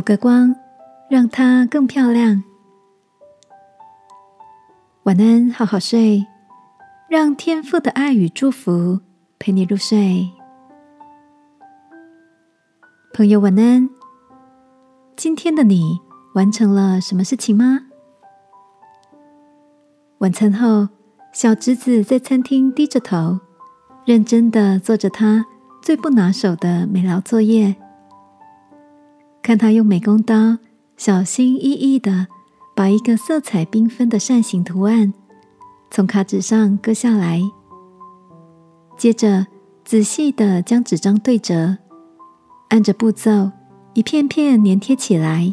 补个光，让它更漂亮。晚安，好好睡，让天父的爱与祝福陪你入睡。朋友，晚安。今天的你完成了什么事情吗？晚餐后，小侄子在餐厅低着头，认真的做着他最不拿手的美劳作业。看他用美工刀小心翼翼的把一个色彩缤纷的扇形图案从卡纸上割下来，接着仔细的将纸张对折，按着步骤一片片粘贴起来，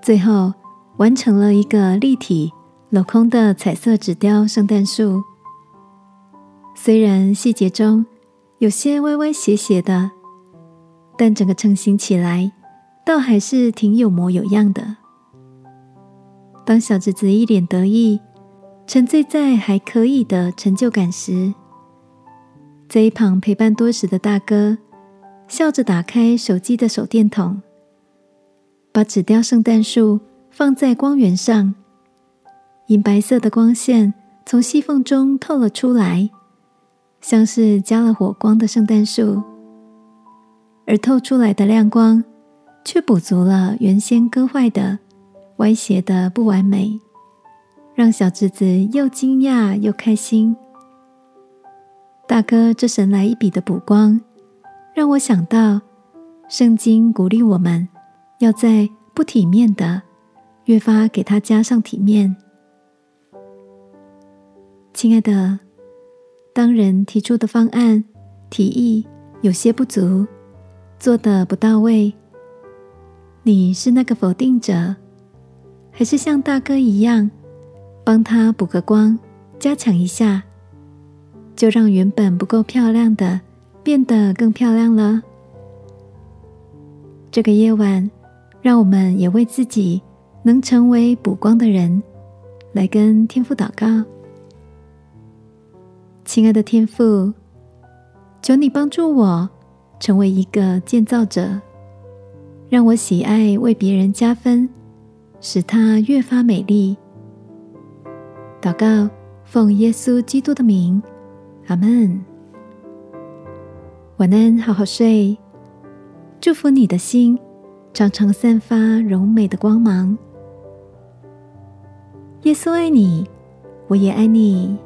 最后完成了一个立体。镂空的彩色纸雕圣诞树，虽然细节中有些歪歪斜斜的，但整个成型起来倒还是挺有模有样的。当小侄子一脸得意、沉醉在还可以的成就感时，在一旁陪伴多时的大哥笑着打开手机的手电筒，把纸雕圣诞树放在光源上。银白色的光线从细缝中透了出来，像是加了火光的圣诞树，而透出来的亮光却补足了原先割坏的、歪斜的不完美，让小侄子又惊讶又开心。大哥这神来一笔的补光，让我想到圣经鼓励我们要在不体面的越发给他加上体面。亲爱的，当人提出的方案提议有些不足，做的不到位，你是那个否定者，还是像大哥一样帮他补个光，加强一下，就让原本不够漂亮的变得更漂亮了？这个夜晚，让我们也为自己能成为补光的人，来跟天父祷告。亲爱的天父，求你帮助我成为一个建造者，让我喜爱为别人加分，使它越发美丽。祷告，奉耶稣基督的名，阿门。晚安，好好睡。祝福你的心常常散发柔美的光芒。耶稣爱你，我也爱你。